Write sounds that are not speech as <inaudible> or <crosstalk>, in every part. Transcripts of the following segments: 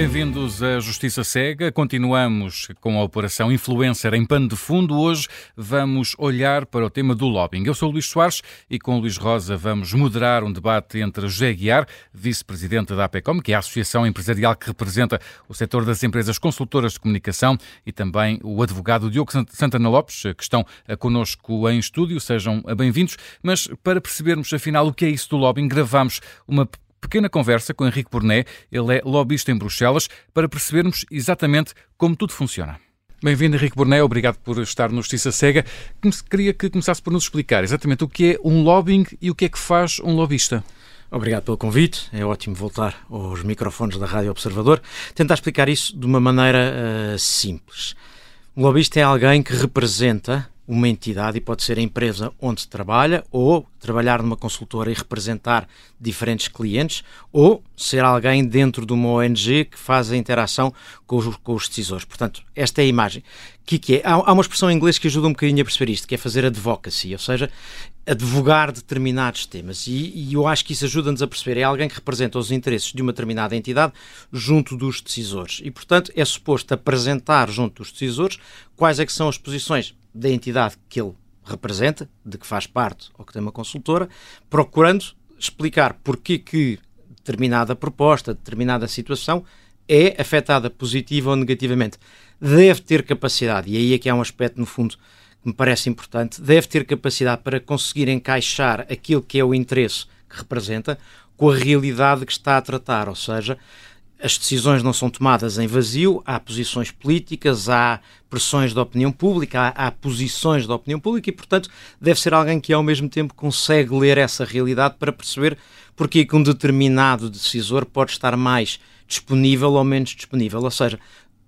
bem-vindos à Justiça Cega. Continuamos com a Operação Influencer em pano de fundo. Hoje vamos olhar para o tema do lobbying. Eu sou Luís Soares e com Luís Rosa vamos moderar um debate entre José Guiar, vice-presidente da APECOM, que é a associação empresarial que representa o setor das empresas consultoras de comunicação, e também o advogado Diogo Santana Lopes, que estão connosco em estúdio. Sejam bem-vindos. Mas para percebermos afinal o que é isso do lobbying, gravamos uma pequena conversa com Henrique Burnet, ele é lobbyista em Bruxelas, para percebermos exatamente como tudo funciona. Bem-vindo, Henrique Burnet, obrigado por estar no Justiça Cega. Queria que começasse por nos explicar exatamente o que é um lobbying e o que é que faz um lobbyista. Obrigado pelo convite. É ótimo voltar aos microfones da Rádio Observador. Tentar explicar isso de uma maneira uh, simples. Um lobbyista é alguém que representa uma entidade e pode ser a empresa onde trabalha ou trabalhar numa consultora e representar diferentes clientes ou ser alguém dentro de uma ONG que faz a interação com os, com os decisores. Portanto, esta é a imagem. O que, que é? Há, há, uma expressão em inglês que ajuda um bocadinho a perceber isto, que é fazer advocacy, ou seja, advogar determinados temas. E, e eu acho que isso ajuda-nos a perceber. É alguém que representa os interesses de uma determinada entidade junto dos decisores. E, portanto, é suposto apresentar junto dos decisores quais é que são as posições da entidade que ele representa, de que faz parte ou que tem uma consultora, procurando explicar porque que determinada proposta, determinada situação é afetada positiva ou negativamente. Deve ter capacidade, e aí é que há um aspecto, no fundo, que me parece importante, deve ter capacidade para conseguir encaixar aquilo que é o interesse que representa com a realidade que está a tratar, ou seja, as decisões não são tomadas em vazio, há posições políticas, há pressões da opinião pública, há, há, posições da opinião pública e, portanto, deve ser alguém que ao mesmo tempo consegue ler essa realidade para perceber porque é que um determinado decisor pode estar mais disponível ou menos disponível. Ou seja,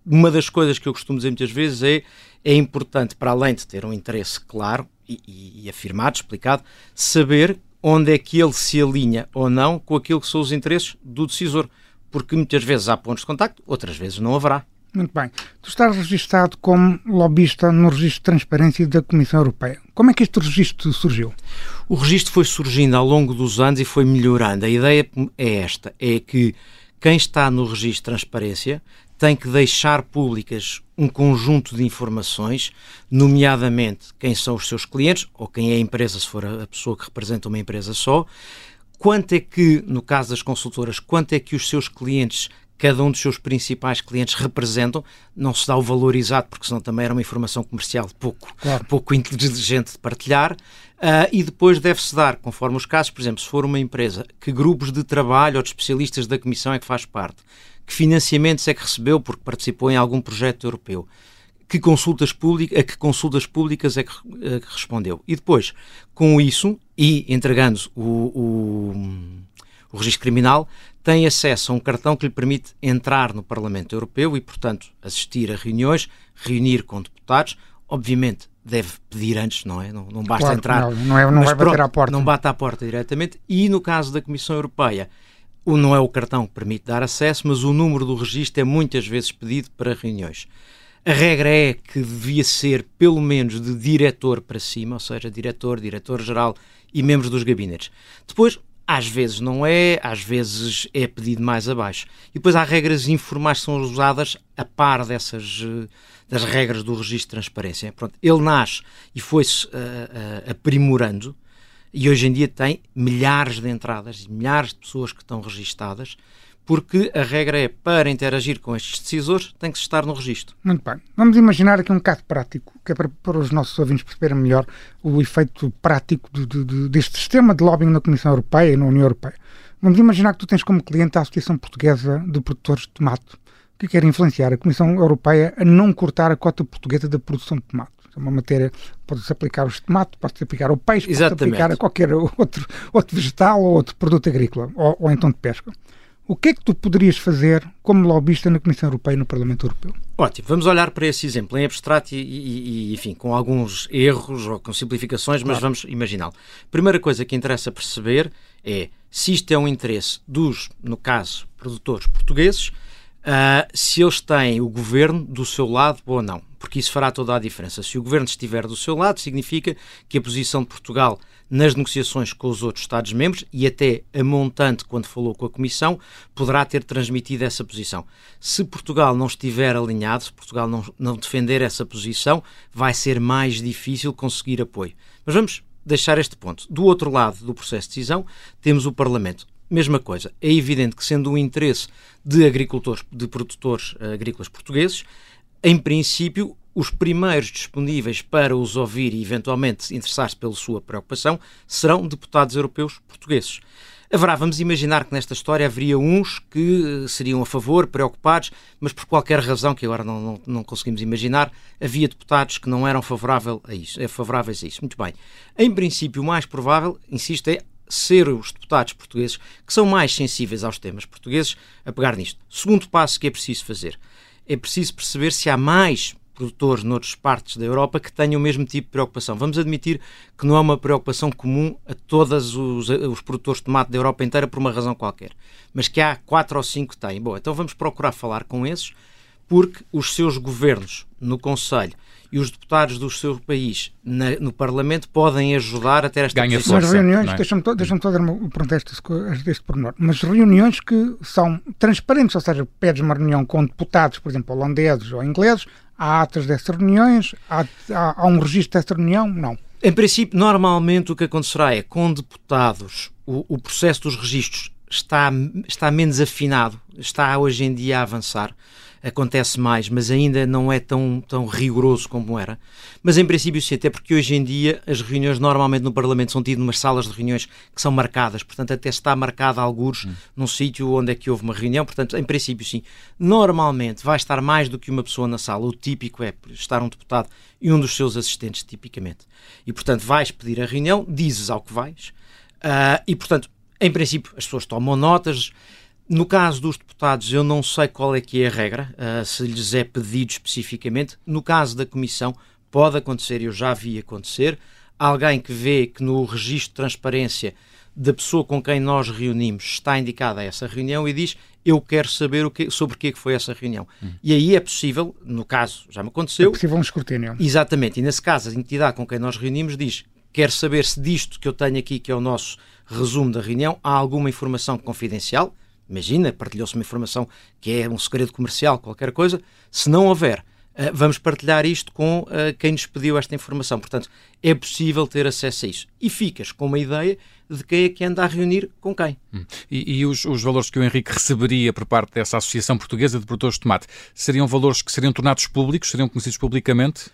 uma das coisas que eu costumo dizer muitas vezes é é importante, para além de ter um interesse claro e, e, e afirmado, explicado, saber onde é que ele se alinha ou não com aquilo que são os interesses do decisor porque muitas vezes há pontos de contacto, outras vezes não haverá. Muito bem. Tu estás registado como lobista no registro de transparência da Comissão Europeia. Como é que este registro surgiu? O registro foi surgindo ao longo dos anos e foi melhorando. A ideia é esta: é que quem está no registro de transparência tem que deixar públicas um conjunto de informações, nomeadamente quem são os seus clientes ou quem é a empresa, se for a pessoa que representa uma empresa só, quanto é que, no caso das consultoras, quanto é que os seus clientes, cada um dos seus principais clientes representam, não se dá o valor exato, porque senão também era uma informação comercial pouco, claro. pouco inteligente de partilhar, uh, e depois deve-se dar, conforme os casos, por exemplo, se for uma empresa, que grupos de trabalho ou de especialistas da Comissão é que faz parte, que financiamentos é que recebeu porque participou em algum projeto europeu, que consultas públicas, a que consultas públicas é que, é que, respondeu. E depois, com isso, e entregando o, o, o registro criminal, tem acesso a um cartão que lhe permite entrar no Parlamento Europeu e, portanto, assistir a reuniões, reunir com deputados. Obviamente, deve pedir antes, não é? Não, não basta claro, entrar. Não, não, é, não vai pronto, bater à porta. Não bate à porta diretamente. E no caso da Comissão Europeia, o, não é o cartão que permite dar acesso, mas o número do registro é muitas vezes pedido para reuniões. A regra é que devia ser pelo menos de diretor para cima, ou seja, diretor, diretor-geral e membros dos gabinetes. Depois, às vezes não é, às vezes é pedido mais abaixo. E depois há regras informais que são usadas a par dessas eh, das regras do registro de transparência. Pronto, ele nasce e foi-se uh, uh, aprimorando e hoje em dia tem milhares de entradas, milhares de pessoas que estão registadas porque a regra é para interagir com estes decisores tem que estar no registro. Muito bem. Vamos imaginar aqui um caso prático, que é para, para os nossos ouvintes perceberem melhor o efeito prático de, de, de, deste sistema de lobbying na Comissão Europeia e na União Europeia. Vamos imaginar que tu tens como cliente a Associação Portuguesa de Produtores de Tomate, que quer influenciar a Comissão Europeia a não cortar a cota portuguesa da produção de tomate. É uma matéria pode-se aplicar ao tomate, pode-se aplicar ao peixe, pode-se aplicar a qualquer outro, outro vegetal ou outro produto agrícola, ou, ou então de pesca. O que é que tu poderias fazer como lobista na Comissão Europeia e no Parlamento Europeu? Ótimo, vamos olhar para esse exemplo em abstrato e, e, e enfim, com alguns erros ou com simplificações, claro. mas vamos imaginá-lo. Primeira coisa que interessa perceber é se isto é um interesse dos, no caso, produtores portugueses, uh, se eles têm o governo do seu lado ou não, porque isso fará toda a diferença. Se o governo estiver do seu lado, significa que a posição de Portugal nas negociações com os outros Estados-membros e até a montante, quando falou com a Comissão, poderá ter transmitido essa posição. Se Portugal não estiver alinhado, se Portugal não, não defender essa posição, vai ser mais difícil conseguir apoio. Mas vamos deixar este ponto. Do outro lado do processo de decisão, temos o Parlamento. Mesma coisa. É evidente que, sendo um interesse de agricultores, de produtores agrícolas portugueses, em princípio, os primeiros disponíveis para os ouvir e eventualmente interessar-se pela sua preocupação serão deputados europeus portugueses. Haverá, vamos imaginar que nesta história haveria uns que seriam a favor, preocupados, mas por qualquer razão que agora não, não, não conseguimos imaginar, havia deputados que não eram favorável a isso, é favoráveis a isso. Muito bem. Em princípio, o mais provável, insisto, é ser os deputados portugueses que são mais sensíveis aos temas portugueses a pegar nisto. Segundo passo que é preciso fazer. É preciso perceber se há mais produtores noutras partes da Europa que tenham o mesmo tipo de preocupação. Vamos admitir que não é uma preocupação comum a todos os, os produtores de tomate da Europa inteira por uma razão qualquer, mas que há quatro ou cinco que têm. Bom, então vamos procurar falar com esses, porque os seus governos no Conselho e os deputados do seu país na, no Parlamento podem ajudar a ter esta Ganha Mas reuniões, é? deixa-me deixa dar uma pergunta este, este pormenor, mas reuniões que são transparentes, ou seja, pedes uma reunião com deputados, por exemplo, holandeses ou ingleses, há atas dessas reuniões, há, há, há um registro dessa reunião? Não. Em princípio, normalmente o que acontecerá é com deputados o, o processo dos registros está, está menos afinado, está hoje em dia a avançar acontece mais, mas ainda não é tão, tão rigoroso como era. Mas em princípio sim, até porque hoje em dia as reuniões normalmente no Parlamento são tidas umas salas de reuniões que são marcadas, portanto até está marcada alguns hum. num sítio onde é que houve uma reunião, portanto em princípio sim. Normalmente vai estar mais do que uma pessoa na sala, o típico é estar um deputado e um dos seus assistentes, tipicamente. E portanto vais pedir a reunião, dizes ao que vais, uh, e portanto em princípio as pessoas tomam notas, no caso dos deputados, eu não sei qual é que é a regra, uh, se lhes é pedido especificamente. No caso da Comissão, pode acontecer, eu já vi acontecer, alguém que vê que no registro de transparência da pessoa com quem nós reunimos está indicada essa reunião e diz eu quero saber o que, sobre o que foi essa reunião. Hum. E aí é possível, no caso, já me aconteceu... É possível um escrutínio. Exatamente, e nesse caso a entidade com quem nós reunimos diz quero saber se disto que eu tenho aqui, que é o nosso resumo da reunião, há alguma informação confidencial, Imagina, partilhou-se uma informação que é um segredo comercial, qualquer coisa. Se não houver, Uh, vamos partilhar isto com uh, quem nos pediu esta informação. Portanto, é possível ter acesso a isso. E ficas com uma ideia de quem é que anda a reunir com quem. Hum. E, e os, os, valores que o Henrique receberia por parte dessa Associação Portuguesa de Produtores de Tomate seriam valores que seriam tornados públicos, seriam conhecidos publicamente?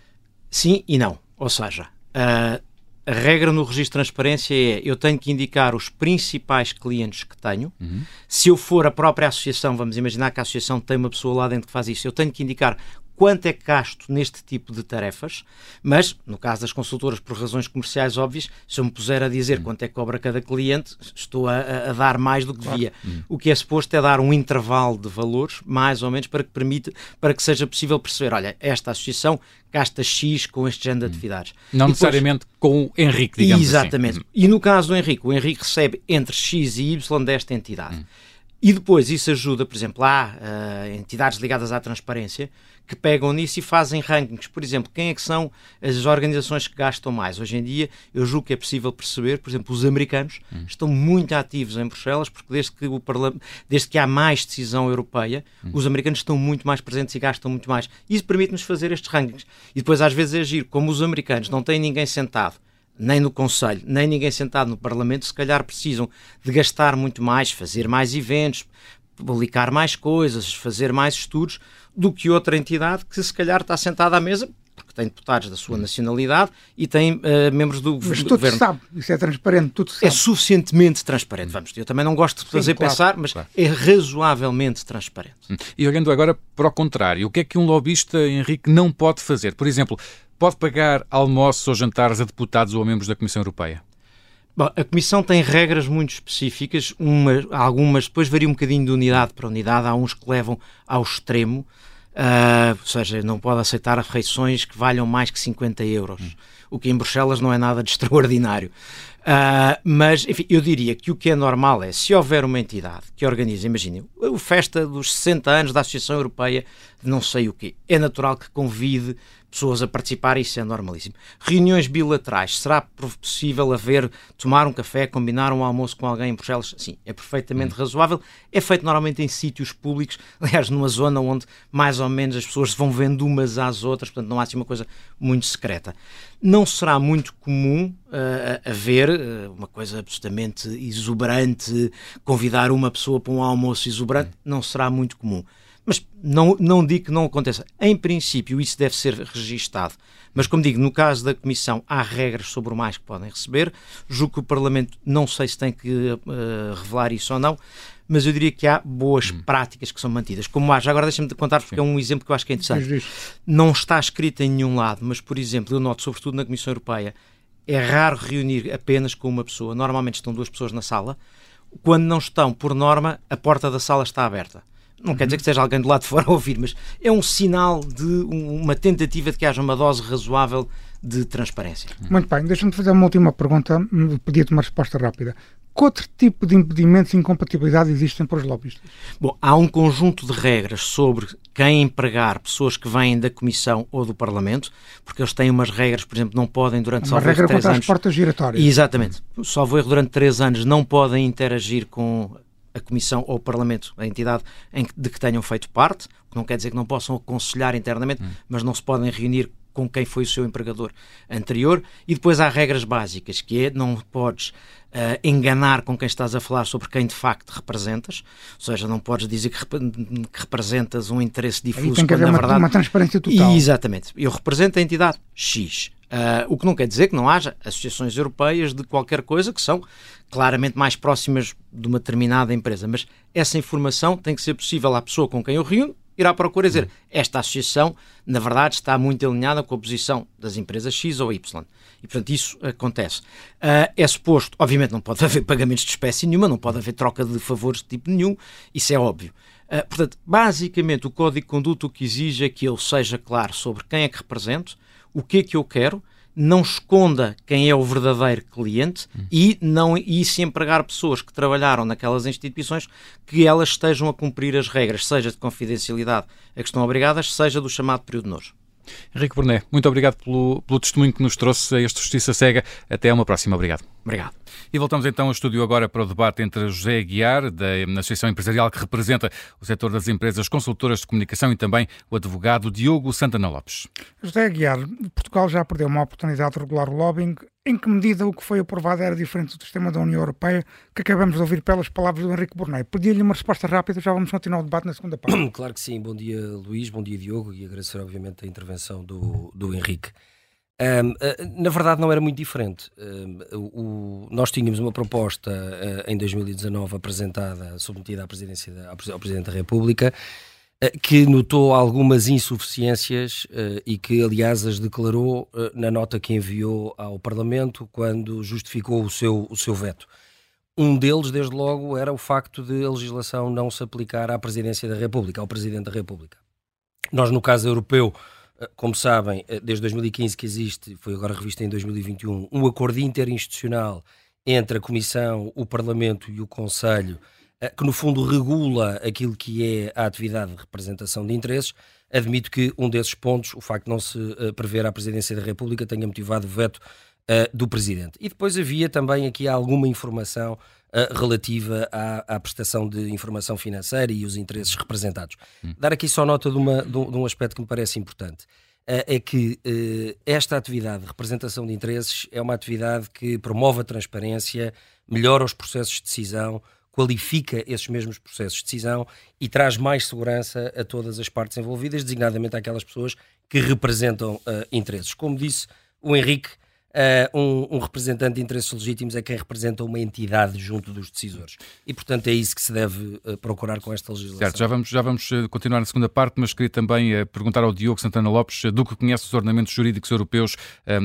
Sim e não. Ou seja, uh, a regra no registro de transparência é eu tenho que indicar os principais clientes que tenho. Uhum. Se eu for a própria associação, vamos imaginar que a associação tem uma pessoa lá dentro que faz isso, eu tenho que indicar quanto é que gasto neste tipo de tarefas, mas no caso das consultoras, por razões comerciais óbvias, se eu me puser a dizer hum. quanto é que cobra cada cliente, estou a, a dar mais do que claro. devia. Hum. O que é suposto é dar um intervalo de valores, mais ou menos, para que permita, para que seja possível perceber, olha, esta associação gasta X com este género de hum. atividades. Não depois, necessariamente com o Henrique, digamos assim. exatamente. assim. E no caso do Henrique, o Henrique recebe entre X e Y desta entidade. Hum. E depois isso ajuda, por exemplo, há uh, entidades ligadas à transparência que pegam nisso e fazem rankings. Por exemplo, quem é que são as organizações que gastam mais? Hoje em dia, eu julgo que é possível perceber, por exemplo, os americanos hum. estão muito ativos em Bruxelas, porque desde que, o desde que há mais decisão europeia, hum. os americanos estão muito mais presentes e gastam muito mais. Isso permite-nos fazer estes rankings. E depois, às vezes, agir como os americanos não têm ninguém sentado nem no Conselho, nem ninguém sentado no Parlamento, se calhar precisam de gastar muito mais, fazer mais eventos, publicar mais coisas, fazer mais estudos, do que outra entidade que se calhar está sentada à mesa porque tem deputados da sua hum. nacionalidade e tem uh, membros do, Mas do tudo governo. Se sabe, isso é transparente, tudo se sabe. É suficientemente transparente, vamos. Eu também não gosto de fazer Sim, claro, pensar, mas claro. é razoavelmente transparente. Hum. E olhando agora para o contrário, o que é que um lobista, Henrique, não pode fazer? Por exemplo, pode pagar almoços ou jantares a deputados ou a membros da Comissão Europeia? Bom, a Comissão tem regras muito específicas, uma, algumas depois varia um bocadinho de unidade para unidade, há uns que levam ao extremo, uh, ou seja, não pode aceitar refeições que valham mais que 50 euros, hum. o que em Bruxelas não é nada de <laughs> extraordinário. Uh, mas, enfim, eu diria que o que é normal é, se houver uma entidade que organiza, imaginem, a festa dos 60 anos da Associação Europeia de não sei o quê, é natural que convide pessoas a participar, isso é normalíssimo. Reuniões bilaterais, será possível haver, tomar um café, combinar um almoço com alguém em Bruxelas? Sim, é perfeitamente hum. razoável. É feito normalmente em sítios públicos, <laughs> aliás, numa zona onde mais ou menos as pessoas vão vendo umas às outras, portanto não há assim uma coisa muito secreta. Não será muito comum uh, haver uh, uma coisa absolutamente exuberante, convidar uma pessoa para um almoço exuberante, hum. não será muito comum. Mas não, não digo que não aconteça. Em princípio, isso deve ser registado. Mas, como digo, no caso da Comissão, há regras sobre o mais que podem receber. Julgo que o Parlamento não sei se tem que uh, revelar isso ou não, mas eu diria que há boas hum. práticas que são mantidas. Como há, já agora deixa-me contar, porque Sim. é um exemplo que eu acho que é interessante. Não está escrito em nenhum lado, mas, por exemplo, eu noto, sobretudo na Comissão Europeia, é raro reunir apenas com uma pessoa. Normalmente estão duas pessoas na sala. Quando não estão, por norma, a porta da sala está aberta. Não quer dizer que seja alguém do lado de fora a ouvir, mas é um sinal de uma tentativa de que haja uma dose razoável de transparência. Muito bem, deixa-me fazer uma última pergunta, pedir-te uma resposta rápida. Que outro tipo de impedimentos e incompatibilidade existem para os lobbyistas? Bom, há um conjunto de regras sobre quem empregar pessoas que vêm da Comissão ou do Parlamento, porque eles têm umas regras, por exemplo, não podem durante uma regra três contra anos... as portas giratórias. Exatamente. Só vou durante três anos não podem interagir com a Comissão ou o Parlamento, a entidade de que tenham feito parte, que não quer dizer que não possam aconselhar internamente, hum. mas não se podem reunir com quem foi o seu empregador anterior. E depois há regras básicas, que é não podes uh, enganar com quem estás a falar sobre quem de facto representas, ou seja, não podes dizer que, rep que representas um interesse difuso. Aí tem que haver uma, verdade... uma transparência total. E, exatamente. Eu represento a entidade X. Uh, o que não quer dizer que não haja associações europeias de qualquer coisa que são claramente mais próximas de uma determinada empresa, mas essa informação tem que ser possível à pessoa com quem eu reúno ir à procura e dizer esta associação, na verdade, está muito alinhada com a posição das empresas X ou Y. E, portanto, isso acontece. Uh, é suposto, obviamente, não pode <laughs> haver pagamentos de espécie nenhuma, não pode haver troca de favores de tipo nenhum, isso é óbvio. Uh, portanto, basicamente, o código de conduta o que exige é que eu seja claro sobre quem é que represento, o que é que eu quero, não esconda quem é o verdadeiro cliente e não e se empregar pessoas que trabalharam naquelas instituições que elas estejam a cumprir as regras, seja de confidencialidade a que estão obrigadas, seja do chamado período nojo. Henrique Burné, muito obrigado pelo, pelo testemunho que nos trouxe a este Justiça Cega. Até uma próxima. Obrigado. Obrigado. E voltamos então ao estúdio agora para o debate entre José Aguiar, da Associação Empresarial que representa o setor das empresas consultoras de comunicação e também o advogado Diogo Santana Lopes. José Aguiar, Portugal já perdeu uma oportunidade de regular o lobbying. Em que medida o que foi aprovado era diferente do sistema da União Europeia, que acabamos de ouvir pelas palavras do Henrique Bornei? Pedi-lhe uma resposta rápida, já vamos continuar o debate na segunda parte. <coughs> Claro que sim. Bom dia, Luís. Bom dia, Diogo. E agradecer, obviamente, a intervenção do, do Henrique. Um, ah, na verdade, não era muito diferente. Um, o, nós tínhamos uma proposta uh, em 2019 apresentada, submetida à presidência da, ao Presidente da República, uh, que notou algumas insuficiências e que, aliás, as declarou na nota que enviou ao Parlamento quando justificou o seu, o seu veto. Um deles, desde logo, era o facto de a legislação não se aplicar à Presidência da República, ao Presidente da República. Nós, no caso europeu, como sabem, eh, desde 2015 que existe, foi agora revisto em 2021, um acordo interinstitucional entre a Comissão, o Parlamento e o Conselho, eh, que no fundo regula aquilo que é a atividade de representação de interesses. Admito que um desses pontos, o facto de não se prever a Presidência da República, tenha motivado o veto do Presidente. E depois havia também aqui alguma informação relativa à, à, prestação de informação financeira e os interesses representados. Hum. Dar aqui só nota de, uma, de, um, de um aspecto que me parece importante é que esta atividade de representação de interesses é uma atividade que promove a transparência, melhora os processos de decisão, qualifica esses mesmos processos de decisão e traz mais segurança a todas as partes envolvidas, designadamente aquelas pessoas que representam uh, interesses. Como disse o Henrique, Uh, um, um, representante de interesses legítimos é quem representa uma entidade junto dos decisores. E, portanto, é isso que se deve uh, procurar com esta legislação. Certo, já vamos, já vamos eh, continuar na segunda parte, mas queria também uh, perguntar ao Diogo Santana Lopes, do que conhece os ordenamentos jurídicos europeus,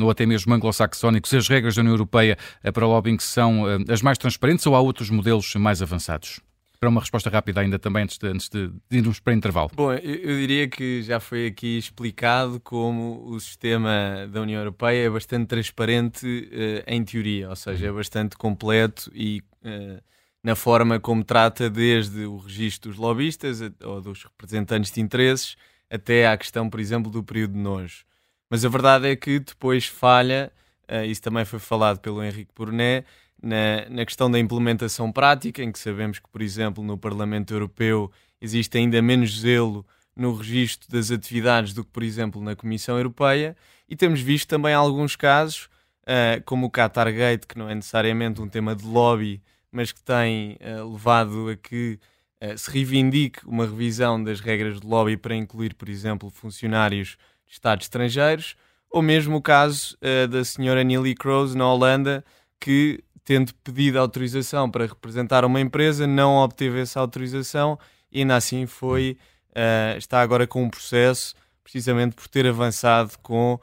ou até mesmo anglo-saxónicos, se as regras da União Europeia para o lobbying são as mais transparentes ou há outros modelos mais avançados? Para uma resposta rápida ainda também antes de, antes de irmos para intervalo. Bom, eu, diria que já foi aqui explicado como o sistema da União Europeia é bastante transparente uh, em teoria, ou seja, é uhum. bastante completo e uh, na forma como trata desde o registro dos lobistas ou dos representantes de interesses até à questão, por exemplo, do período de nojo. Mas a verdade é que depois falha, uh, isso também foi falado pelo Henrique Pournet, na, na questão da implementação prática, em que sabemos que, por exemplo, no Parlamento Europeu existe ainda menos zelo no registro das atividades do que, por exemplo, na Comissão Europeia, e temos visto também alguns casos, uh, como o Qatargate, que não é necessariamente um tema de lobby, mas que tem uh, levado a que uh, se reivindique uma revisão das regras de lobby para incluir, por exemplo, funcionários de Estados estrangeiros, ou mesmo o caso da senhora Neelie Kroes na Holanda, que tendo pedido autorização para representar uma empresa, não obteve essa autorização e ainda assim foi, uh, está agora com um processo, precisamente por ter avançado com uh,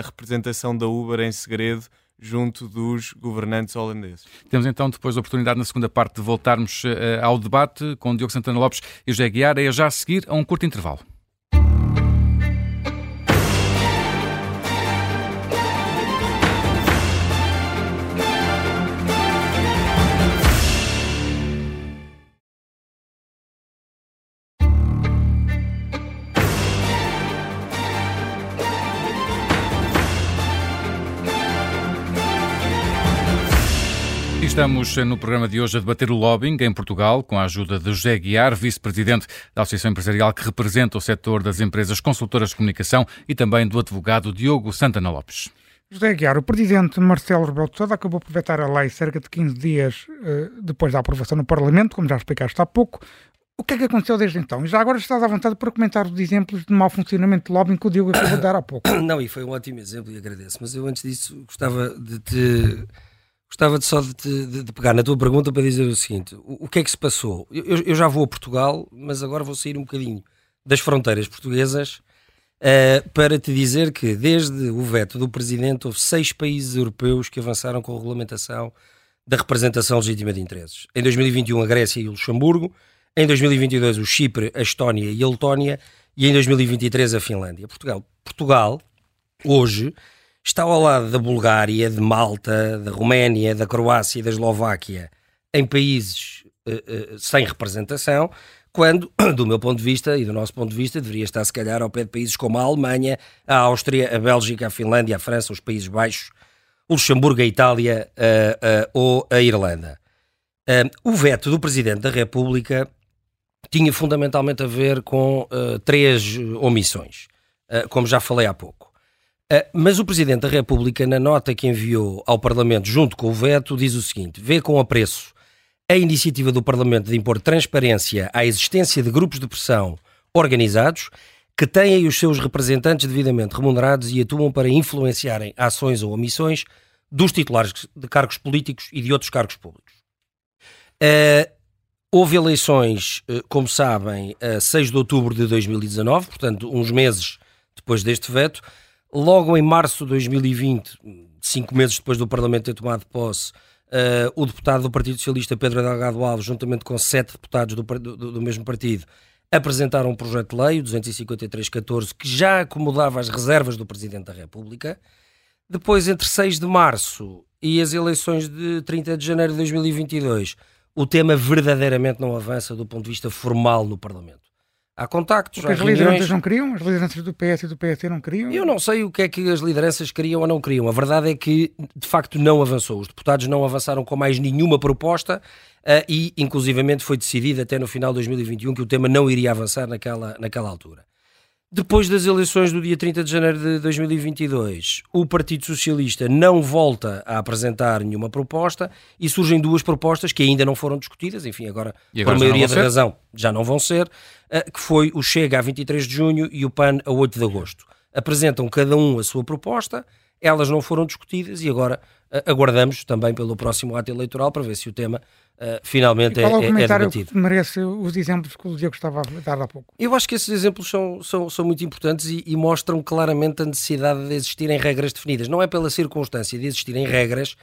a representação da Uber em segredo junto dos governantes holandeses. Temos então depois a oportunidade na segunda parte de voltarmos uh, ao debate com Diogo Santana Lopes e José Guiar, é já a seguir a um curto intervalo. Estamos no programa de hoje a debater o lobbying em Portugal, com a ajuda de José Guiar, vice-presidente da Associação Empresarial que representa o setor das empresas consultoras de comunicação e também do advogado Diogo Santana Lopes. José Guiar, o presidente Marcelo Rebelo de Sousa acabou por vetar a lei cerca de 15 dias uh, depois da aprovação no Parlamento, como já explicaste há pouco. O que é que aconteceu desde então? E já agora estás à vontade para comentar os exemplos de mau funcionamento de lobbying que o Diogo acabou de dar há pouco. <coughs> Não, e foi um ótimo exemplo e agradeço. Mas eu antes disso gostava de te Gostava de só de, de, de, pegar na tua pergunta para dizer o seguinte: o, o que é que se passou? Eu, eu, já vou a Portugal, mas agora vou sair um bocadinho das fronteiras portuguesas uh, para te dizer que, desde o veto do presidente, houve seis países europeus que avançaram com a regulamentação da representação legítima de interesses. Em 2021, a Grécia e o Luxemburgo. Em 2022, o Chipre, a Estónia e a Letónia. E em 2023, a Finlândia. Portugal, Portugal hoje está ao lado da Bulgária, de Malta, da Roménia, da Croácia e da Eslováquia, em países uh, uh, sem representação, quando, <coughs> do meu ponto de vista e do nosso ponto de vista, deveria estar se calhar ao pé de países como a Alemanha, a Áustria, a Bélgica, a Finlândia, a França, os Países Baixos, o Luxemburgo, a Itália uh, ou a Irlanda. o veto do Presidente da República tinha fundamentalmente a ver com três omissões, como já falei há pouco. Eh, mas o Presidente da República, na nota que enviou ao Parlamento junto com o veto, diz o seguinte: vê com apreço a iniciativa do Parlamento de impor transparência à existência de grupos de pressão organizados que têm os seus representantes devidamente remunerados e atuam para influenciarem ações ou omissões dos titulares de cargos políticos e de outros cargos públicos. Uh, houve eleições, uh, como sabem, a 6 de outubro de 2019, portanto, uns meses depois deste veto. Logo em março de 2020, cinco meses depois do Parlamento ter tomado posse, uh, o deputado do Partido Socialista, Pedro Delgado Alves, juntamente com sete deputados do, do, do mesmo partido, apresentaram um projeto de lei, o 253-14, que já acomodava as reservas do Presidente da República. Depois, entre 6 de março e as eleições de 30 de janeiro de 2022, o tema verdadeiramente não avança do ponto de vista formal no Parlamento. Há contactos, Porque há as reuniões... lideranças não queriam? As lideranças do PS e do PSD não queriam? Eu não sei o que é que as lideranças queriam ou não queriam. A verdade é que, de facto, não avançou. Os deputados não avançaram com mais nenhuma proposta uh, e, inclusivamente, foi decidido até no final de 2021 que o tema não iria avançar naquela, naquela altura. Depois das eleições do dia 30 de janeiro de 2022, o Partido Socialista não volta a apresentar nenhuma proposta e surgem duas propostas que ainda não foram discutidas, enfim, agora, agora por maioria da razão já não vão ser, eh, que foi o Chega a 23 de junho e o PAN a 8 de agosto. Apresentam cada um a sua proposta, elas não foram discutidas e agora eh, aguardamos também pelo próximo ato eleitoral para ver se o tema uh, finalmente é, é, é, é debatido. Que merece os exemplos que o Diego estava a dar há pouco? Eu acho que esses exemplos são, são, são muito importantes e, e, mostram claramente a necessidade de existirem regras definidas. Não é pela circunstância de existirem regras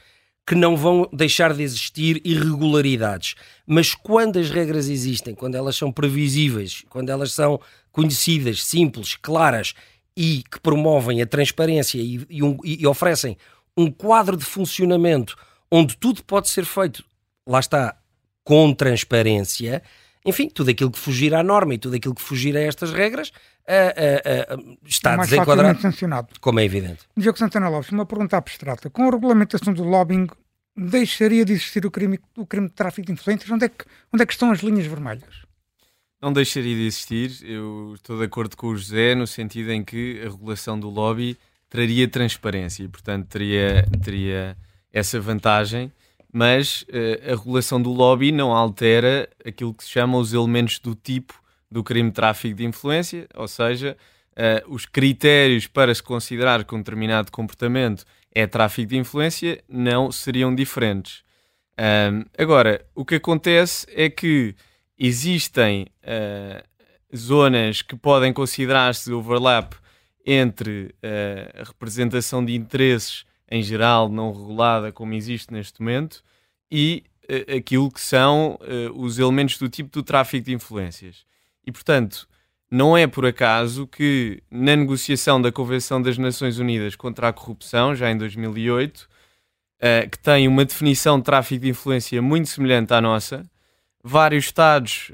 que não vão deixar de existir irregularidades. Mas quando as regras existem, quando elas são previsíveis, quando elas são conhecidas, simples, claras e que promovem a transparência e, e, um, e oferecem um quadro de funcionamento onde tudo pode ser feito, lá está, com transparência, enfim, tudo aquilo que fugir à norma e tudo aquilo que fugir a estas regras uh, uh, uh, está mais desenquadrado. sancionado. Como é evidente. Diogo Santana Lopes, uma pergunta abstrata. Com a regulamentação do lobbying, deixaria de existir o crime, o crime de tráfico de influências? Onde é, que, onde é que estão as linhas vermelhas? Não deixaria de existir. Eu estou de acordo com o José no sentido em que a regulação do lobby traria transparência e, portanto, teria, teria essa vantagem mas uh, a regulação do lobby não altera aquilo que se chama os elementos do tipo do crime de tráfico de influência, ou seja, uh, os critérios para se considerar que um determinado comportamento é tráfico de influência não seriam diferentes. Agora, o que acontece é que existem uh, zonas que podem considerar-se overlap entre a representação de interesses em geral não regulada como existe neste momento, e uh, aquilo que são uh, os elementos do tipo do tráfico de influências. E, portanto, não é por acaso que na negociação da Convenção das Nações Unidas contra a Corrupção, já em 2008, uh, eh, que tem uma definição de tráfico de influência muito semelhante à nossa, vários Estados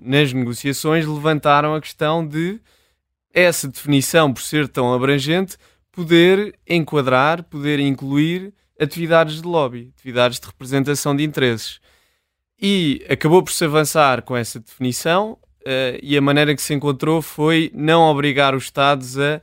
nas negociações levantaram a questão de essa definição, por ser tão abrangente, poder enquadrar, poder incluir atividades de lobby, atividades de representação de interesses. E acabou por se avançar com essa definição uh, e a maneira que se encontrou foi não obrigar os Estados a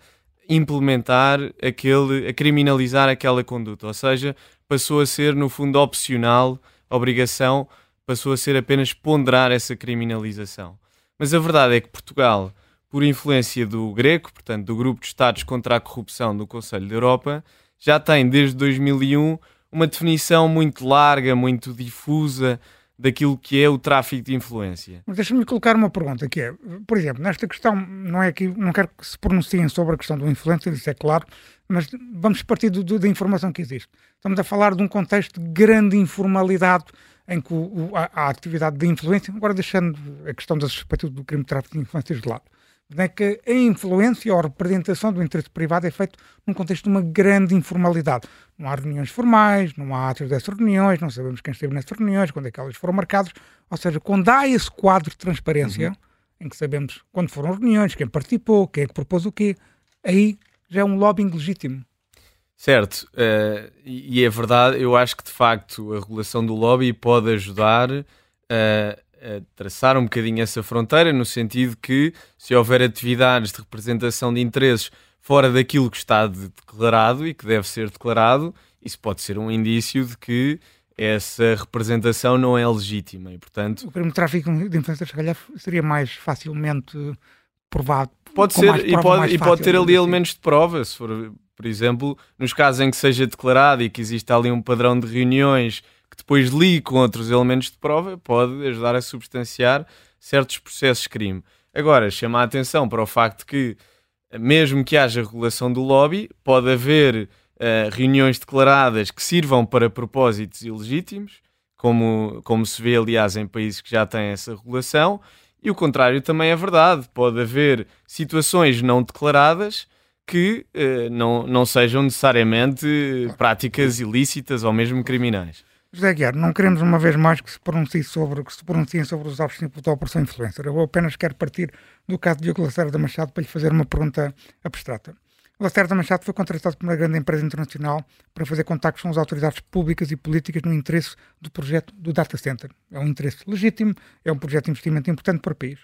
implementar aquele, a criminalizar aquela conduta, ou seja, passou a ser no fundo opcional, a obrigação passou a ser apenas ponderar essa criminalização. Mas a verdade é que Portugal por influência do Greco, portanto, do Grupo de Estados contra a Corrupção do Conselho da Europa, já tem desde 2001 uma definição muito larga, muito difusa daquilo que é o tráfico de influência. Mas deixa-me colocar uma pergunta que é, por exemplo, nesta questão, não é que não quero que se pronunciem sobre a questão do influência, isso é claro, mas vamos partir do, do, da informação que existe. Estamos a falar de um contexto de grande informalidade em que o, a, a, atividade de influência, agora deixando a questão da suspeita do crime de tráfico de influências de lado, é que a influência ou a representação do interesse privado é feito num contexto de uma grande informalidade. Não há reuniões formais, não há atos dessas reuniões, não sabemos quem esteve nessas reuniões, quando é que elas foram marcadas. Ou seja, quando há esse quadro de transparência, uhum. em que sabemos quando foram reuniões, quem participou, quem é que propôs o quê, aí já é um lobbying legítimo. Certo, uh, e é verdade, eu acho que de facto a regulação do lobby pode ajudar uh, a traçar um bocadinho essa fronteira, no sentido que se houver atividades de representação de interesses fora daquilo que está declarado e que deve ser declarado, isso pode ser um indício de que essa representação não é legítima e, portanto... O crime de tráfico de influências, se calhar, seria mais facilmente provado. Pode ser, e pode, e pode ter ali elementos de prova, se for, por exemplo, nos casos em que seja declarado e que exista ali um padrão de reuniões que depois li com outros elementos de prova, pode ajudar a substanciar certos processos de crime. Agora, chama a atenção para o facto que, mesmo que haja regulação do lobby, pode haver uh, reuniões declaradas que sirvam para propósitos ilegítimos, como, como se vê, aliás, em países que já têm essa regulação, e o contrário também é verdade. Pode haver situações não declaradas que uh, não, não sejam necessariamente práticas ilícitas ou mesmo criminais. José Guiar, não queremos uma vez mais que se pronuncie sobre, que se pronunciem sobre os simples da Operação Influencer. Eu apenas quero partir do caso de Diogo Lacerda Machado para lhe fazer uma pergunta abstrata. Lacerda Machado foi contratado por uma grande empresa internacional para fazer contactos com as autoridades públicas e políticas no interesse do projeto do Data Center. É um interesse legítimo, é um projeto de investimento importante para o país.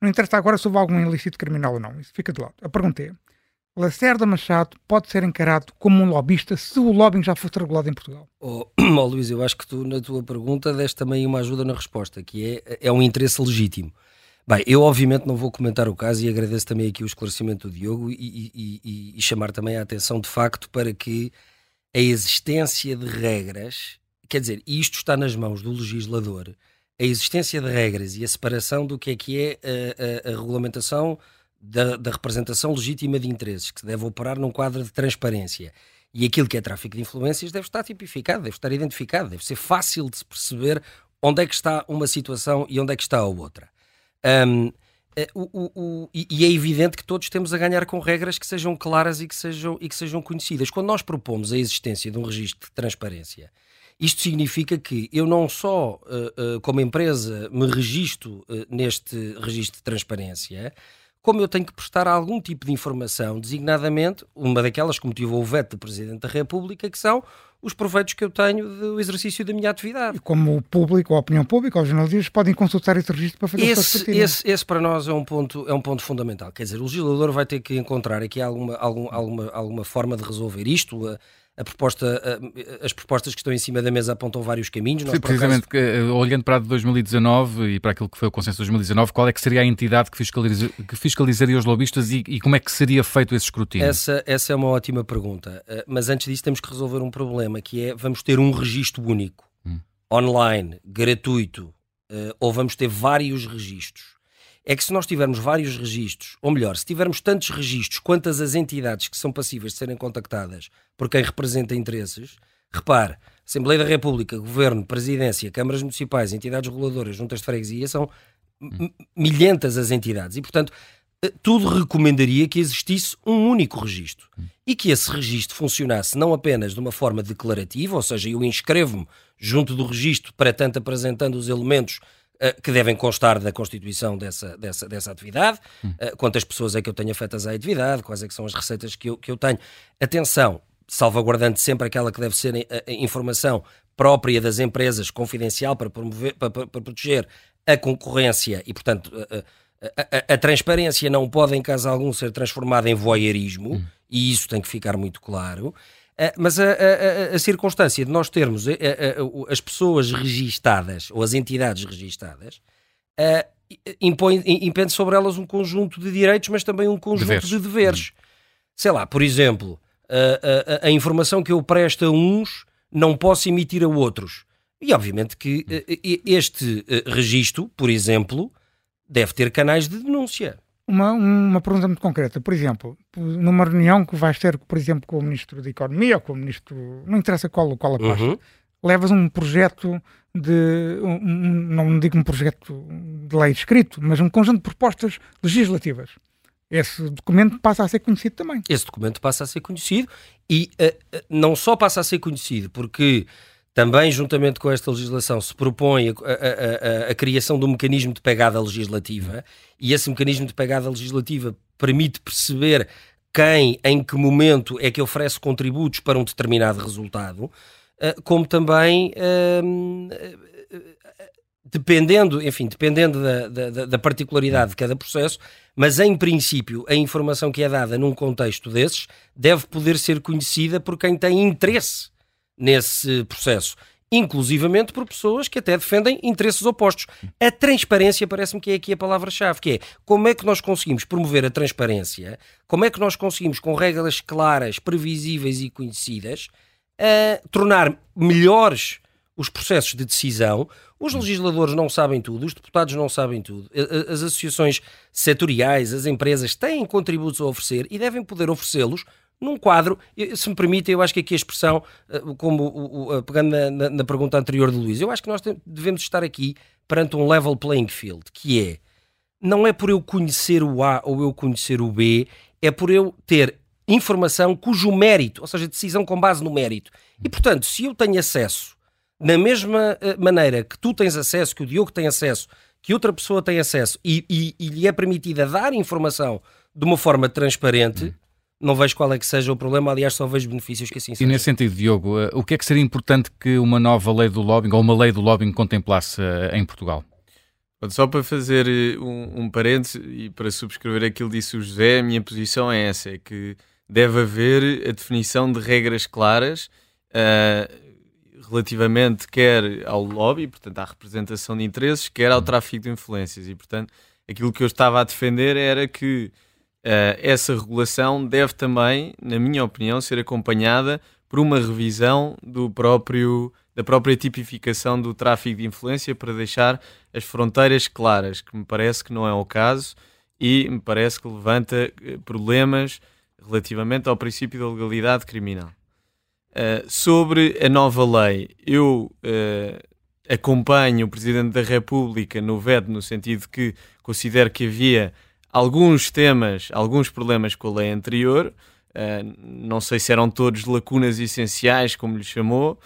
Não interessa agora se houve algum ilícito criminal ou não, isso fica de lado. A pergunta é, Lacerda Machado pode ser encarado como um lobista se o lobbying já fosse regulado em Portugal? Oh, <clears throat> oh, Luís, eu acho que tu, na tua pergunta, deste também uma ajuda na resposta, que é, é um interesse legítimo. Bem, eu obviamente não vou comentar o caso e agradeço também aqui o esclarecimento do Diogo e, e, e, e chamar também a atenção de facto para que a existência de regras, quer dizer, isto está nas mãos do legislador, a existência de regras e a separação do que é que é a, a, a regulamentação da, da, representação legítima de interesses, que deve operar num quadro de transparência. E aquilo que é tráfico de influências deve estar tipificado, deve estar identificado, deve ser fácil de se perceber onde é que está uma situação e onde é que está a outra. Um, eh, o, o, o, e é evidente que todos temos a ganhar com regras que sejam claras e que sejam, e que sejam conhecidas. Quando nós propomos a existência de um registro de transparência, isto significa que eu não só, uh, uh, como empresa, me registro neste registro de transparência, como eu tenho que prestar algum tipo de informação, designadamente uma daquelas que motivou o veto do Presidente da República, que são os proveitos que eu tenho do exercício da minha atividade. E como o público, a opinião pública, os jornalistas podem consultar esse registro para fazer esse, esse, esse para nós é um, ponto, é um ponto fundamental. Quer dizer, o legislador vai ter que encontrar aqui alguma, alguma, alguma, alguma forma de resolver isto a proposta, as propostas que estão em cima da mesa apontam vários caminhos. Nós, Sim, precisamente, acaso... Eh, olhando para a de 2019 e para aquilo que foi o consenso de 2019, qual é que seria a entidade que, fiscaliza, que fiscalizaria os lobistas e, e, como é que seria feito esse escrutínio? Essa, essa é uma ótima pergunta. Eh, mas antes disso temos que resolver um problema, que é vamos ter um registro único, hum. online, gratuito, eh, ou vamos ter vários registros é que se nós tivermos vários registros, ou melhor, se tivermos tantos registros quantas as entidades que são passíveis de serem contactadas por quem representa interesses, repare, Assembleia da República, Governo, Presidência, Câmaras Municipais, entidades reguladoras, juntas de freguesia, são milhentas as entidades. E, portanto, eh, tudo recomendaria que existisse um único registro. E que esse registro funcionasse não apenas de uma forma declarativa, ou seja, eu inscrevo-me junto do registro para tanto apresentando os elementos que devem constar da constituição dessa, dessa, dessa atividade, hum. quantas pessoas é que eu tenho afetas à atividade, quais é que são as receitas que eu, que eu tenho. Atenção, salvaguardando sempre aquela que deve ser a, a informação própria das empresas, confidencial, para, promover, para, para, para proteger a concorrência e, portanto, a, a, a, transparência não pode, em caso algum, ser transformada em voyeurismo, hum. e isso tem que ficar muito claro. Eh, mas a, a, a, circunstância de nós termos eh, eh, as pessoas registadas ou as entidades registadas impõe, impõe sobre elas um conjunto de direitos, mas também um conjunto deveres. de deveres. Hum. Sei lá, por exemplo, a, informação que eu presto a uns não posso emitir a outros. E obviamente que este registro, por exemplo, deve ter canais de denúncia uma, uma pergunta muito concreta. Por exemplo, numa reunião que vais ter, por exemplo, com o Ministro da Economia ou com o Ministro. Não interessa qual, qual a pasta. Uhum. Levas um projeto de. Um, não digo um projeto de lei escrito, mas um conjunto de propostas legislativas. Esse documento passa a ser conhecido também. Esse documento passa a ser conhecido e uh, não só passa a ser conhecido porque também, juntamente com esta legislação, se propõe a, a, a, a, criação de um mecanismo de pegada legislativa e esse mecanismo de pegada legislativa permite perceber quem, em que momento é que oferece contributos para um determinado resultado, eh, como também ehm, dependendo, enfim, dependendo da, da, da, particularidade de cada processo, mas em princípio a informação que é dada num contexto desses deve poder ser conhecida por quem tem interesse nesse processo, inclusivamente por pessoas que até defendem interesses opostos. A transparência parece-me que é aqui a palavra-chave, que é como é que nós conseguimos promover a transparência, como é que nós conseguimos, com regras claras, previsíveis e conhecidas, tornar melhores os processos de decisão. Os legisladores não sabem tudo, os deputados não sabem tudo, as associações setoriais, as empresas têm contributos a oferecer e devem poder oferecê-los num quadro, se me permite, eu acho que aqui a expressão, eh, como pegando na, na, pergunta anterior de Luís, eu acho que nós devemos estar aqui perante um level playing field, que é, não é por eu conhecer o A ou eu conhecer o B, é por eu ter informação cujo mérito, ou seja, decisão com base no mérito. E, portanto, se eu tenho acesso, na mesma eh, maneira que tu tens acesso, que o Diogo tem acesso, que outra pessoa tem acesso e, e, e lhe é permitida dar informação de uma forma transparente, não vejo qual é que seja o problema, aliás, só vejo benefícios que assim seja. E nesse sentido, Diogo, eh, o que é que seria importante que uma nova lei do lobbying ou uma lei do lobbying contemplasse eh, em Portugal? Só para fazer eh, um, um parênteses e para subscrever aquilo que disse o José, a minha posição é essa: é que deve haver a definição de regras claras uh, relativamente quer ao lobby, portanto, à representação de interesses, quer ao tráfico de influências. E, portanto, aquilo que eu estava a defender era que Uh, essa regulação deve também, na minha opinião, ser acompanhada por uma revisão do próprio, da própria tipificação do tráfico de influência para deixar as fronteiras claras, que me parece que não é o caso e me parece que levanta eh, problemas relativamente ao princípio da legalidade criminal. Uh, sobre a nova lei, eu uh, acompanho o Presidente da República no veto, no sentido que considero que havia alguns temas, alguns problemas com a lei anterior. Uh, não sei se eram todos lacunas essenciais, como lhe chamou,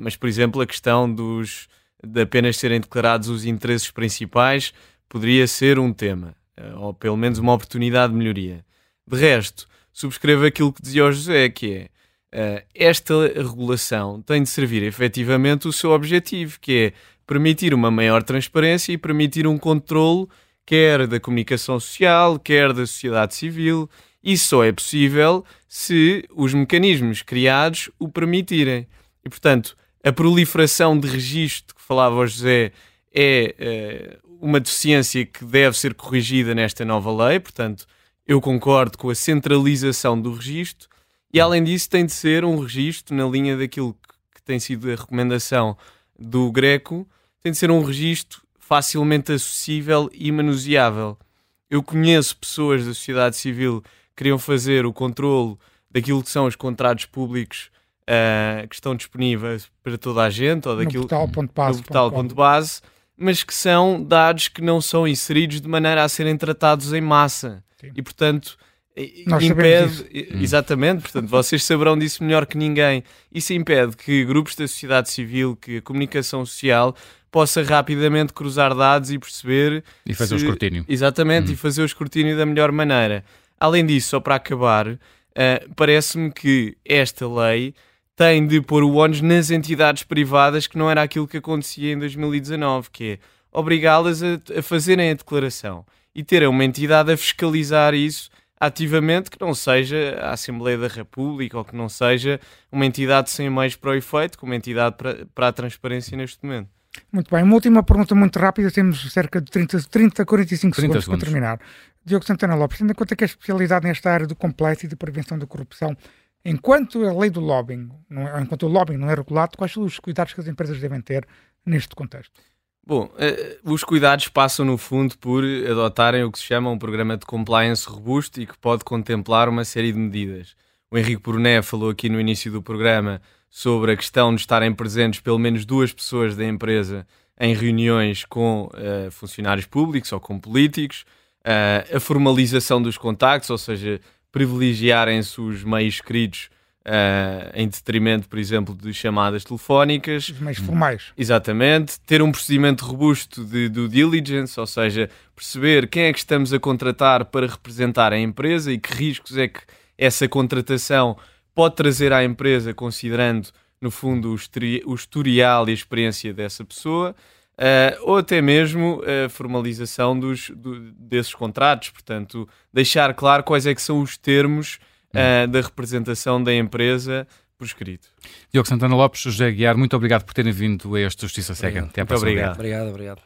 mas, por exemplo, a questão dos, de apenas serem declarados os interesses principais poderia ser um tema, ou pelo menos uma oportunidade de melhoria. De resto, subscrevo aquilo que dizia o José, que é Uh, esta regulação tem de servir efetivamente o seu objetivo, que é permitir uma maior transparência e permitir um controle quer da comunicação social, quer da sociedade civil. Isso só é possível se os mecanismos criados o permitirem. E, portanto, a proliferação de registro que falava o José é uh, uma deficiência que deve ser corrigida nesta nova lei. Portanto, eu concordo com a centralização do registro e além disso, tem de ser um registro na linha daquilo que tem sido a recomendação do Greco, tem de ser um registro facilmente acessível e manuseável. Eu conheço pessoas da sociedade civil que queriam fazer o controle daquilo que são os contratos públicos uh, que estão disponíveis para toda a gente, ou daquilo no portal.base, portal base, mas que são dados que não são inseridos de maneira a serem tratados em massa. Sim. E, portanto, nós impede, exatamente, portanto, vocês saberão disso melhor que ninguém. Isso impede que grupos da sociedade civil, que a comunicação social possa rapidamente cruzar dados e perceber e fazer se... o escrutínio. Exatamente, hum. e fazer o escrutínio da melhor maneira. Além disso, só para acabar, uh, parece-me que esta lei tem de pôr o ONU nas entidades privadas, que não era aquilo que acontecia em 2019, que é obrigá-las a, a fazerem a declaração e terem uma entidade a fiscalizar isso ativamente que não seja a Assembleia da República ou que não seja uma entidade sem meios para o efeito, como entidade para, para a transparência neste momento. Muito bem, uma última pergunta muito rápida, temos cerca de 30, 30 45 30 segundos, segundos, para terminar. Diogo Santana Lopes, tendo em conta que a especialidade nesta área do complexo e de prevenção da corrupção, enquanto a lei do lobbying, não, é, enquanto o lobbying não é regulado, quais são os cuidados que as empresas devem ter neste contexto? Bom, uh, os cuidados passam no fundo por adotarem o que se chama um programa de compliance robusto e que pode contemplar uma série de medidas. O Henrique Brunet falou aqui no início do programa sobre a questão de estarem presentes pelo menos duas pessoas da empresa em reuniões com uh, funcionários públicos ou com políticos, uh, a formalização dos contactos, ou seja, privilegiarem-se os meios escritos Uh, em detrimento, por exemplo, de chamadas telefónicas. Os meios formais. Exatamente. Ter um procedimento robusto de due diligence, ou seja, perceber quem é que estamos a contratar para representar a empresa e que riscos é que essa contratação pode trazer à empresa, considerando, no fundo, o historial e a experiência dessa pessoa. Uh, ou até mesmo a formalização dos, do, desses contratos, portanto, deixar claro quais é que são os termos uh, da representação da empresa por escrito. Diogo Santana Lopes, José Guiar, muito obrigado por terem vindo a este Justiça Cega. Até a muito obrigado. Obrigado, obrigado.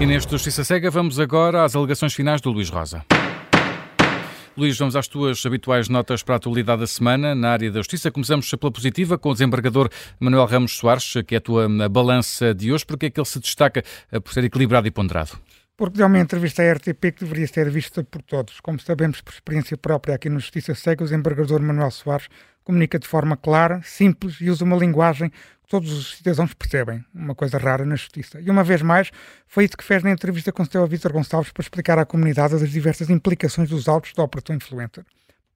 E neste Justiça Cega vamos agora às alegações finais do Luís Rosa. Luís, vamos às tuas habituais notas para a atualidade da semana na área da justiça. Começamos pela positiva com o desembargador Manuel Ramos Soares, que é a tua balança de hoje. Porque é que ele se destaca eh, por ser equilibrado e ponderado? porque deu uma entrevista à RTP que deveria ser vista por todos. Como sabemos por experiência própria aqui no Justiça Cega, o desembargador Manuel Soares comunica de forma clara, simples e usa uma linguagem todos os cidadãos percebem, uma coisa rara na justiça. E uma vez mais, foi isso que fez na entrevista com o Vítor Gonçalves para explicar à comunidade as diversas implicações dos autos da Operação Influencer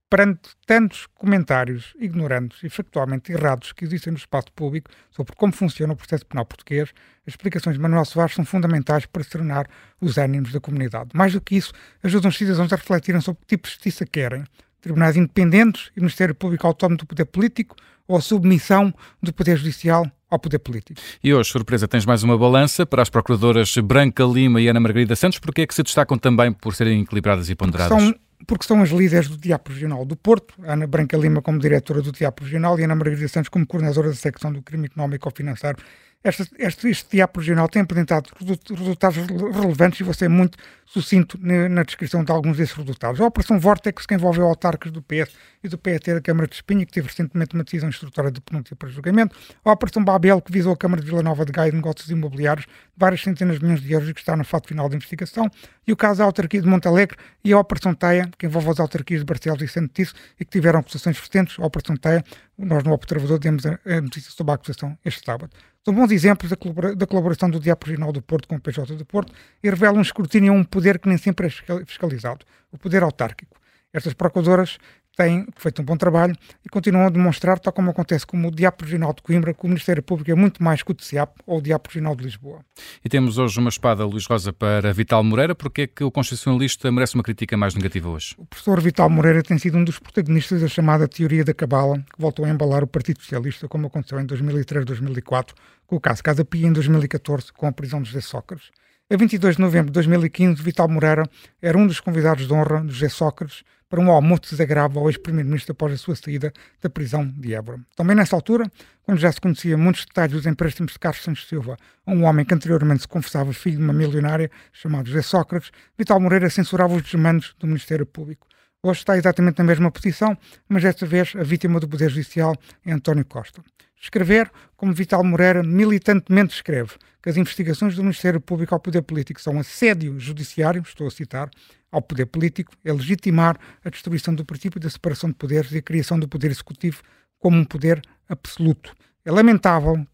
perante tantos comentários ignorantes e factualmente errados que existem no espaço público sobre como funciona o processo penal português, as explicações de Manuel Soares são fundamentais para serenar os ânimos da comunidade. Mais do que isso, ajudam os cidadãos a refletirem sobre que tipo de justiça querem. Tribunais independentes e Ministério Público Autónomo do Poder Político ou a submissão do Poder Judicial ao poder político. E hoje, surpresa, tens mais uma balança para as procuradoras Branca Lima e Ana Margarida Santos, porque é que se destacam também por serem equilibradas e ponderadas? São porque são as líderes do Diapo Regional do Porto, Ana Branca Lima como diretora do Diapo Regional e Ana Margarida Santos como coordenadora da secção do crime económico ou financeiro Este, este, este diapo regional tem apresentado resultados relevantes e vou ser muito sucinto na descrição de alguns desses resultados. A Operação Vortex, que envolveu autarcas do PS e do PET da Câmara de Espinha, que teve recentemente uma decisão instrutora de penúncia para julgamento. A Operação Babel, que visou a Câmara de Vila Nova de Gaia de negócios imobiliários, várias centenas de milhões de euros e que está na fase final da investigação. E o caso da autarquia de Montalegre e a Operação Teia, que envolve as autarquias de Barcelos e Santo Tiso e que tiveram acusações recentes. A Operação Teia, nós no Observador demos a, a notícia sobre a acusação este sábado. São bons exemplos da, colabora da colaboração do Diabo Regional do Porto com o PJ do Porto e revelam um escrutínio a um poder que nem sempre é fiscalizado, o poder autárquico. Estas procuradoras têm feito um bom trabalho e continuam a demonstrar, tal como acontece com o Diabo Regional de Coimbra, que o Ministério Público é muito mais que o DCAP ou o Diabo Regional de Lisboa. E temos hoje uma espada, Luís Rosa, para Vital Moreira. Porquê é que o constitucionalista merece uma crítica mais negativa hoje? O professor Vital Moreira tem sido um dos protagonistas da chamada teoria da cabala, que voltou a embalar o Partido Socialista, como aconteceu em 2003-2004, com o caso Casa Pia em 2014, com a prisão de José Sócrates. A 22 de novembro de 2015, Vital Moreira era um dos convidados de honra de José Sócrates para um almoço desagradável ao ex-primeiro-ministro após a sua saída da prisão de Évora. Também nessa altura, quando já se conhecia muitos detalhes dos empréstimos de Carlos Santos Silva a um homem que anteriormente se confessava filho de uma milionária chamada José Sócrates, Vital Moreira censurava os desmandos do Ministério Público. Hoje está exatamente na mesma posição, mas desta vez a vítima do Poder Judicial é António Costa. Escrever, como Vital Moreira militantemente escreve, que as investigações do Ministério Público ao poder político são assédio judiciário, estou a citar, ao poder político, é legitimar a destruição do princípio da separação de poderes e a criação do poder executivo como um poder absoluto. É lamentável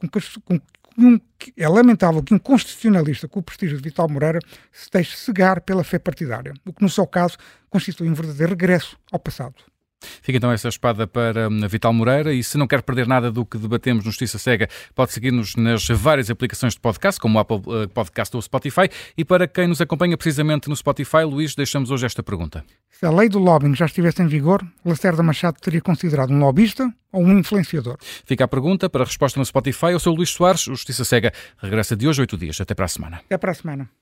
que, é lamentável que um constitucionalista com o prestígio de Vital Moreira se deixe cegar pela fé partidária, o que no seu caso constitui um verdadeiro regresso ao passado. Fica então essa espada para hum, Vital Moreira e se não quer perder nada do que debatemos no Justiça Cega, pode seguir-nos nas várias aplicações de podcast, como o Apple eh, Podcast ou o Spotify. E para quem nos acompanha precisamente no Spotify, Luís, deixamos hoje esta pergunta. Se a lei do lobbying já estivesse em vigor, Lacerda Machado teria considerado um lobista ou um influenciador? Fica a pergunta para a resposta no Spotify. Eu sou o Luís Soares, o Justiça Cega regressa de hoje oito dias. Até para a semana. Até para a semana.